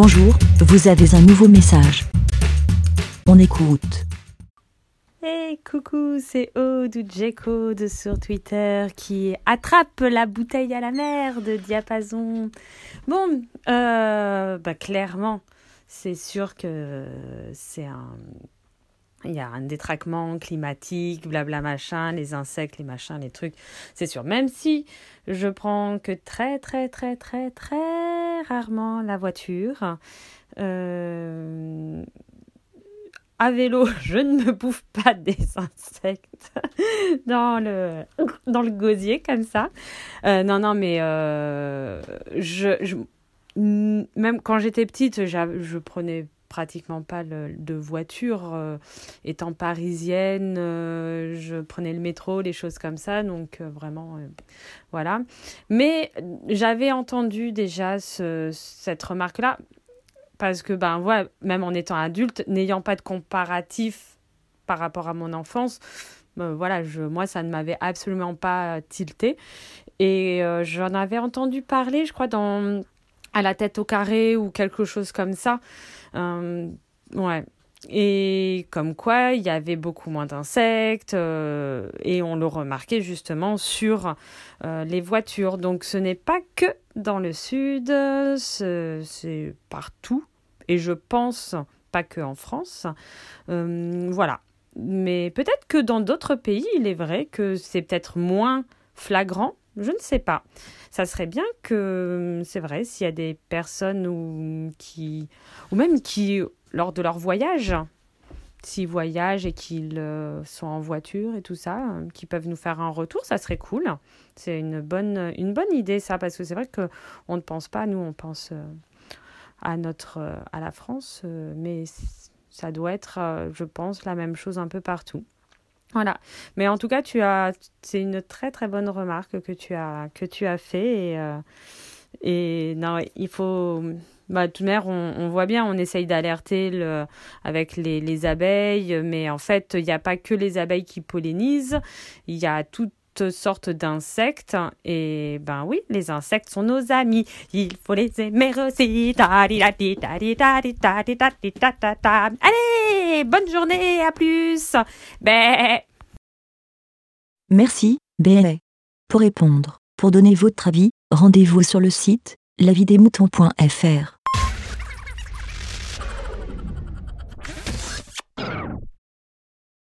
Bonjour, vous avez un nouveau message. On écoute. Hey coucou, c'est Aude ou de sur Twitter qui attrape la bouteille à la mer de Diapason. Bon, euh, bah clairement, c'est sûr que c'est un il y a un détraquement climatique, blabla machin, les insectes, les machins, les trucs, c'est sûr. Même si je prends que très très très très très rarement la voiture, euh, à vélo, je ne me bouffe pas des insectes dans le, dans le gosier comme ça. Euh, non, non, mais euh, je, même quand j'étais petite, je prenais pratiquement pas de voiture. Euh, étant parisienne, je prenais le métro, les choses comme ça. Donc vraiment, voilà. Mais j'avais entendu déjà ce, cette remarque-là parce que ben voilà, même en étant adulte, n'ayant pas de comparatif par rapport à mon enfance, voilà, je, moi ça ne m'avait absolument pas tilté et euh, j'en avais entendu parler, je crois dans à la tête au carré ou quelque chose comme ça. Euh, ouais, et comme quoi, il y avait beaucoup moins d'insectes euh, et on le remarquait justement sur euh, les voitures. Donc ce n'est pas que dans le sud, c'est partout. Et je pense pas que en France. Voilà. Mais peut-être que dans d'autres pays, il est vrai que c'est peut-être moins flagrant. Je ne sais pas. Ça serait bien que, c'est vrai, s'il y a des personnes ou, qui, ou même qui lors de leur voyage, s'ils voyagent et qu'ils euh, sont en voiture et tout ça, euh, qui peuvent nous faire un retour, ça serait cool. C'est une bonne, une bonne idée ça, parce que c'est vrai qu'on ne pense pas, nous on pense euh, à, notre, à la France, mais ça doit être, je pense, la même chose un peu partout. Voilà. Mais en tout cas, tu as, c'est une très très bonne remarque que tu as, que tu as fait et, et non, il faut bah, de toute on, on, voit bien, on essaye d'alerter le, avec les, les, abeilles, mais en fait, il n'y a pas que les abeilles qui pollinisent, il y a toutes d'insectes et ben oui, les insectes sont nos amis. Il faut les aimer aussi. Allez, bonne journée, à plus. Merci, Bé. Pour répondre, pour donner votre avis, rendez-vous sur le site lavidemouton.fr.